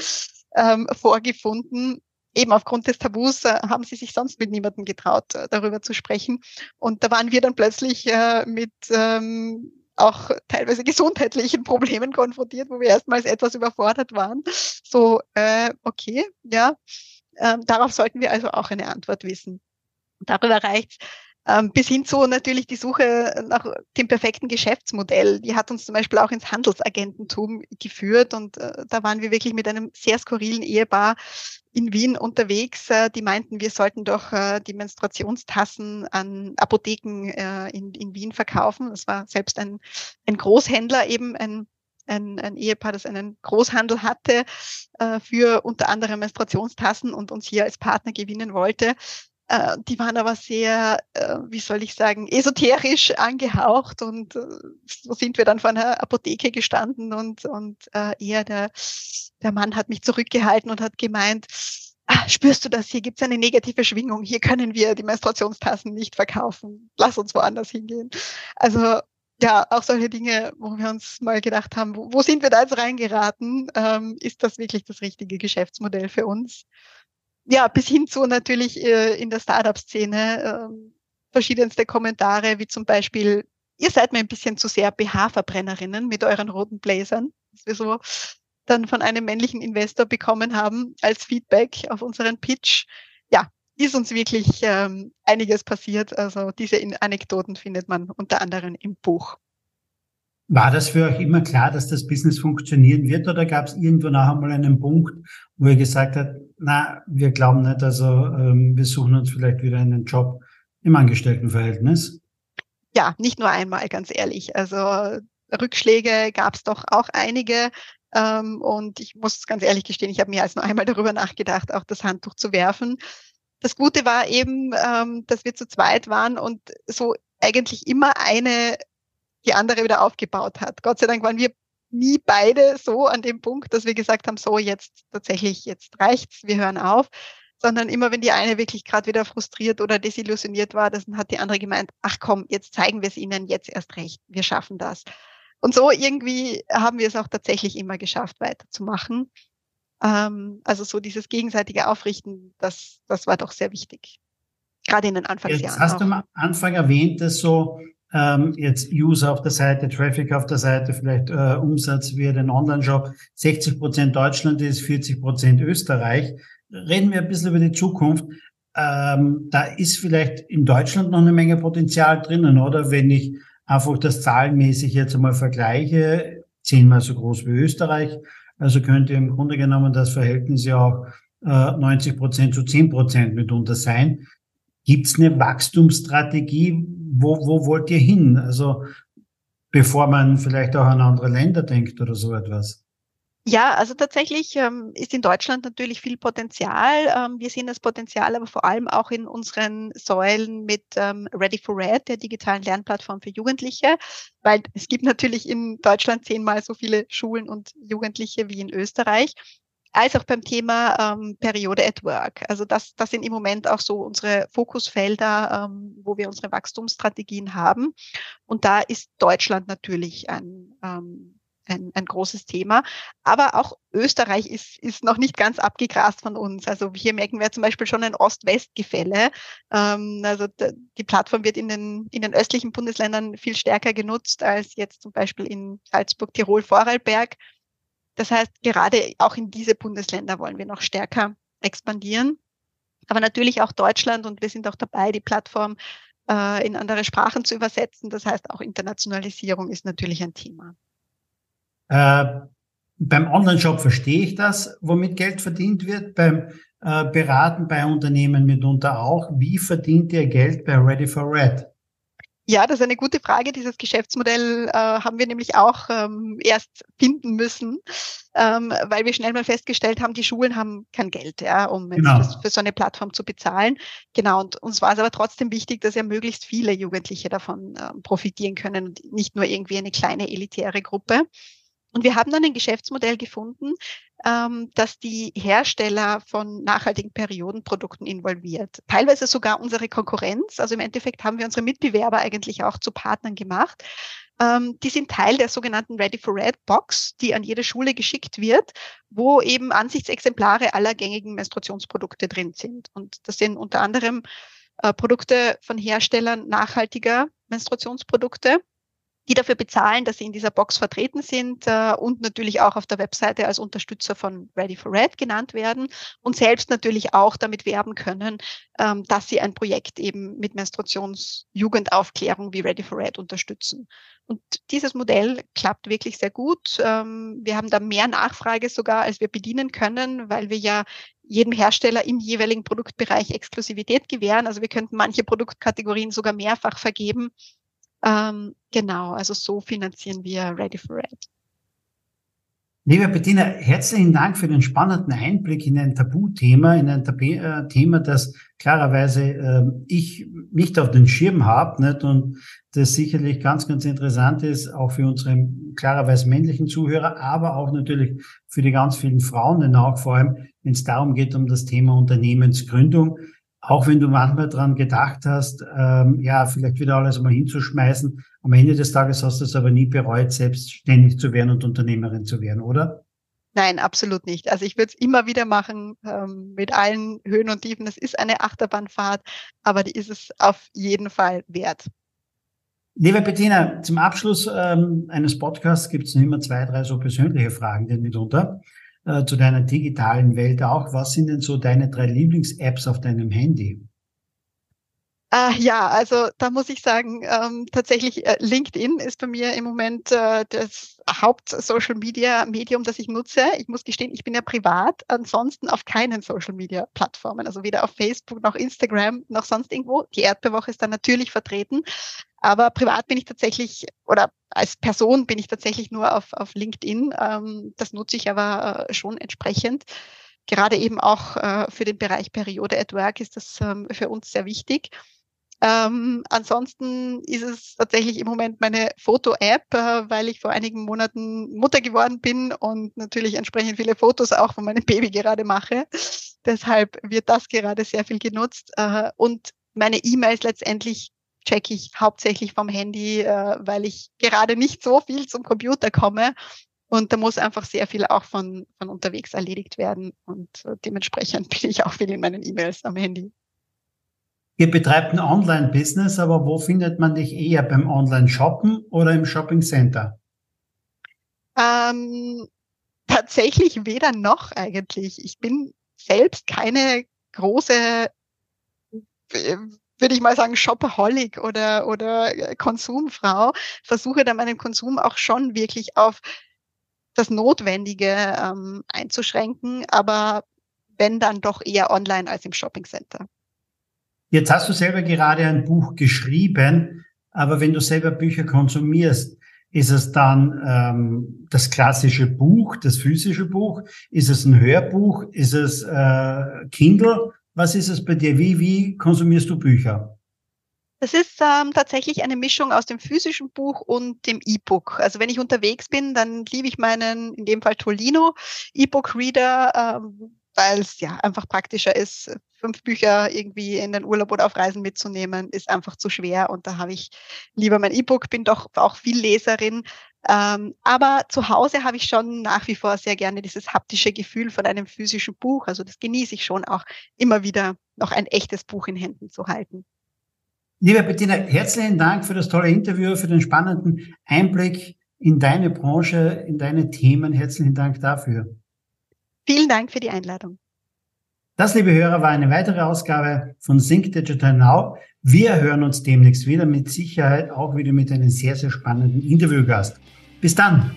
ähm, vorgefunden, eben aufgrund des Tabus äh, haben sie sich sonst mit niemandem getraut, äh, darüber zu sprechen. Und da waren wir dann plötzlich äh, mit ähm, auch teilweise gesundheitlichen Problemen konfrontiert, wo wir erstmals etwas überfordert waren. So, äh, okay, ja, ähm, darauf sollten wir also auch eine Antwort wissen. Darüber reicht bis hin zu natürlich die Suche nach dem perfekten Geschäftsmodell. Die hat uns zum Beispiel auch ins Handelsagententum geführt und äh, da waren wir wirklich mit einem sehr skurrilen Ehepaar in Wien unterwegs. Äh, die meinten, wir sollten doch äh, die Menstruationstassen an Apotheken in, in Wien verkaufen. Das war selbst ein, ein Großhändler, eben ein ein, ein Ehepaar, das einen Großhandel hatte äh, für unter anderem Menstruationstassen und uns hier als Partner gewinnen wollte. Äh, die waren aber sehr, äh, wie soll ich sagen, esoterisch angehaucht und äh, so sind wir dann vor einer Apotheke gestanden und, und äh, eher der, der Mann hat mich zurückgehalten und hat gemeint, ah, spürst du das? Hier gibt es eine negative Schwingung. Hier können wir die Menstruationstassen nicht verkaufen. Lass uns woanders hingehen. Also ja, auch solche Dinge, wo wir uns mal gedacht haben, wo, wo sind wir da jetzt reingeraten? Ähm, ist das wirklich das richtige Geschäftsmodell für uns? Ja, bis hin zu natürlich äh, in der Startup-Szene äh, verschiedenste Kommentare, wie zum Beispiel, ihr seid mir ein bisschen zu sehr BH-Verbrennerinnen mit euren roten Blazern, was wir so dann von einem männlichen Investor bekommen haben als Feedback auf unseren Pitch. Ja, ist uns wirklich ähm, einiges passiert. Also diese Anekdoten findet man unter anderem im Buch. War das für euch immer klar, dass das Business funktionieren wird oder gab es irgendwo noch einmal einen Punkt, wo ihr gesagt habt, na, wir glauben nicht, also ähm, wir suchen uns vielleicht wieder einen Job im Angestelltenverhältnis? Ja, nicht nur einmal, ganz ehrlich. Also Rückschläge gab es doch auch einige. Ähm, und ich muss ganz ehrlich gestehen, ich habe mehr als nur einmal darüber nachgedacht, auch das Handtuch zu werfen. Das Gute war eben, ähm, dass wir zu zweit waren und so eigentlich immer eine die andere wieder aufgebaut hat. Gott sei Dank waren wir nie beide so an dem Punkt, dass wir gesagt haben, so jetzt tatsächlich, jetzt reicht's, wir hören auf, sondern immer wenn die eine wirklich gerade wieder frustriert oder desillusioniert war, dann hat die andere gemeint, ach komm, jetzt zeigen wir es ihnen jetzt erst recht, wir schaffen das. Und so irgendwie haben wir es auch tatsächlich immer geschafft, weiterzumachen. Ähm, also so dieses gegenseitige Aufrichten, das, das war doch sehr wichtig. Gerade in den Anfangsjahren. Jetzt hast auch. du am Anfang erwähnt, dass so ähm, jetzt User auf der Seite, Traffic auf der Seite, vielleicht äh, Umsatz via den Online-Shop, 60 Prozent Deutschland ist, 40 Prozent Österreich. Reden wir ein bisschen über die Zukunft. Ähm, da ist vielleicht in Deutschland noch eine Menge Potenzial drinnen, oder? Wenn ich einfach das zahlenmäßig jetzt einmal vergleiche, zehnmal so groß wie Österreich, also könnte im Grunde genommen das Verhältnis ja auch äh, 90 Prozent zu 10 Prozent mitunter sein. Gibt es eine Wachstumsstrategie? Wo, wo wollt ihr hin? Also bevor man vielleicht auch an andere Länder denkt oder so etwas. Ja, also tatsächlich ähm, ist in Deutschland natürlich viel Potenzial. Ähm, wir sehen das Potenzial aber vor allem auch in unseren Säulen mit ähm, Ready for Red, der digitalen Lernplattform für Jugendliche, weil es gibt natürlich in Deutschland zehnmal so viele Schulen und Jugendliche wie in Österreich als auch beim Thema ähm, Periode at Work. Also das, das sind im Moment auch so unsere Fokusfelder, ähm, wo wir unsere Wachstumsstrategien haben. Und da ist Deutschland natürlich ein, ähm, ein, ein großes Thema. Aber auch Österreich ist, ist noch nicht ganz abgegrast von uns. Also hier merken wir zum Beispiel schon ein Ost-West-Gefälle. Ähm, also die Plattform wird in den, in den östlichen Bundesländern viel stärker genutzt als jetzt zum Beispiel in Salzburg, Tirol, Vorarlberg. Das heißt, gerade auch in diese Bundesländer wollen wir noch stärker expandieren. Aber natürlich auch Deutschland und wir sind auch dabei, die Plattform äh, in andere Sprachen zu übersetzen. Das heißt, auch Internationalisierung ist natürlich ein Thema. Äh, beim Online-Shop verstehe ich das, womit Geld verdient wird. Beim äh, Beraten bei Unternehmen mitunter auch. Wie verdient ihr Geld bei Ready for Red? Ja, das ist eine gute Frage. Dieses Geschäftsmodell äh, haben wir nämlich auch ähm, erst finden müssen, ähm, weil wir schnell mal festgestellt haben, die Schulen haben kein Geld, ja, um genau. für, so eine Plattform zu bezahlen. Genau, und uns war es aber trotzdem wichtig, dass ja möglichst viele Jugendliche davon ähm, profitieren können und nicht nur irgendwie eine kleine elitäre Gruppe. Und wir haben dann ein Geschäftsmodell gefunden, ähm, das die Hersteller von nachhaltigen Periodenprodukten involviert. Teilweise sogar unsere Konkurrenz. Also im Endeffekt haben wir unsere Mitbewerber eigentlich auch zu Partnern gemacht. Ähm, die sind Teil der sogenannten Ready for Red Box, die an jede Schule geschickt wird, wo eben Ansichtsexemplare aller gängigen Menstruationsprodukte drin sind. Und das sind unter anderem äh, Produkte von Herstellern nachhaltiger Menstruationsprodukte die dafür bezahlen, dass sie in dieser Box vertreten sind äh, und natürlich auch auf der Webseite als Unterstützer von Ready for Red genannt werden und selbst natürlich auch damit werben können, ähm, dass sie ein Projekt eben mit Menstruationsjugendaufklärung wie Ready for Red unterstützen. Und dieses Modell klappt wirklich sehr gut. Ähm, wir haben da mehr Nachfrage sogar, als wir bedienen können, weil wir ja jedem Hersteller im jeweiligen Produktbereich Exklusivität gewähren. Also wir könnten manche Produktkategorien sogar mehrfach vergeben ähm, genau, also so finanzieren wir Ready for Red. Liebe Bettina, herzlichen Dank für den spannenden Einblick in ein Tabuthema, in ein Tabu äh, Thema, das klarerweise äh, ich nicht auf den Schirm habe nicht? und das sicherlich ganz, ganz interessant ist, auch für unsere klarerweise männlichen Zuhörer, aber auch natürlich für die ganz vielen Frauen, denn auch vor allem, wenn es darum geht, um das Thema Unternehmensgründung. Auch wenn du manchmal dran gedacht hast, ähm, ja, vielleicht wieder alles mal hinzuschmeißen, am Ende des Tages hast du es aber nie bereut, selbstständig zu werden und Unternehmerin zu werden, oder? Nein, absolut nicht. Also ich würde es immer wieder machen ähm, mit allen Höhen und Tiefen. Es ist eine Achterbahnfahrt, aber die ist es auf jeden Fall wert. Liebe Bettina, zum Abschluss ähm, eines Podcasts gibt es immer zwei, drei so persönliche Fragen denn mitunter äh, zu deiner digitalen Welt auch. Was sind denn so deine drei Lieblings-Apps auf deinem Handy? Äh, ja, also da muss ich sagen, ähm, tatsächlich äh, LinkedIn ist bei mir im Moment äh, das Haupt-Social-Media-Medium, das ich nutze. Ich muss gestehen, ich bin ja privat ansonsten auf keinen Social-Media-Plattformen, also weder auf Facebook noch Instagram noch sonst irgendwo. Die Erdbewoche ist da natürlich vertreten, aber privat bin ich tatsächlich oder als Person bin ich tatsächlich nur auf, auf LinkedIn. Ähm, das nutze ich aber äh, schon entsprechend gerade eben auch äh, für den Bereich Periode at Work ist das ähm, für uns sehr wichtig. Ähm, ansonsten ist es tatsächlich im Moment meine Foto-App, äh, weil ich vor einigen Monaten Mutter geworden bin und natürlich entsprechend viele Fotos auch von meinem Baby gerade mache. Deshalb wird das gerade sehr viel genutzt. Äh, und meine E-Mails letztendlich checke ich hauptsächlich vom Handy, äh, weil ich gerade nicht so viel zum Computer komme. Und da muss einfach sehr viel auch von, von unterwegs erledigt werden. Und äh, dementsprechend bin ich auch viel in meinen E-Mails am Handy. Ihr betreibt ein Online-Business, aber wo findet man dich eher beim Online-Shoppen oder im Shopping-Center? Ähm, tatsächlich weder noch eigentlich. Ich bin selbst keine große, würde ich mal sagen, Shopaholic oder, oder Konsumfrau. Versuche da meinen Konsum auch schon wirklich auf das Notwendige ähm, einzuschränken, aber wenn dann doch eher online als im Shopping Center. Jetzt hast du selber gerade ein Buch geschrieben, aber wenn du selber Bücher konsumierst, ist es dann ähm, das klassische Buch, das physische Buch? Ist es ein Hörbuch? Ist es äh, Kindle? Was ist es bei dir? Wie, wie konsumierst du Bücher? Das ist ähm, tatsächlich eine Mischung aus dem physischen Buch und dem E-Book. Also wenn ich unterwegs bin, dann liebe ich meinen, in dem Fall Tolino, E-Book-Reader, ähm, weil es ja einfach praktischer ist. Fünf Bücher irgendwie in den Urlaub oder auf Reisen mitzunehmen, ist einfach zu schwer. Und da habe ich lieber mein E-Book, bin doch auch viel Leserin. Ähm, aber zu Hause habe ich schon nach wie vor sehr gerne dieses haptische Gefühl von einem physischen Buch. Also das genieße ich schon auch immer wieder noch ein echtes Buch in Händen zu halten. Liebe Bettina, herzlichen Dank für das tolle Interview, für den spannenden Einblick in deine Branche, in deine Themen. Herzlichen Dank dafür. Vielen Dank für die Einladung. Das, liebe Hörer, war eine weitere Ausgabe von Sync Digital Now. Wir hören uns demnächst wieder, mit Sicherheit auch wieder mit einem sehr, sehr spannenden Interviewgast. Bis dann!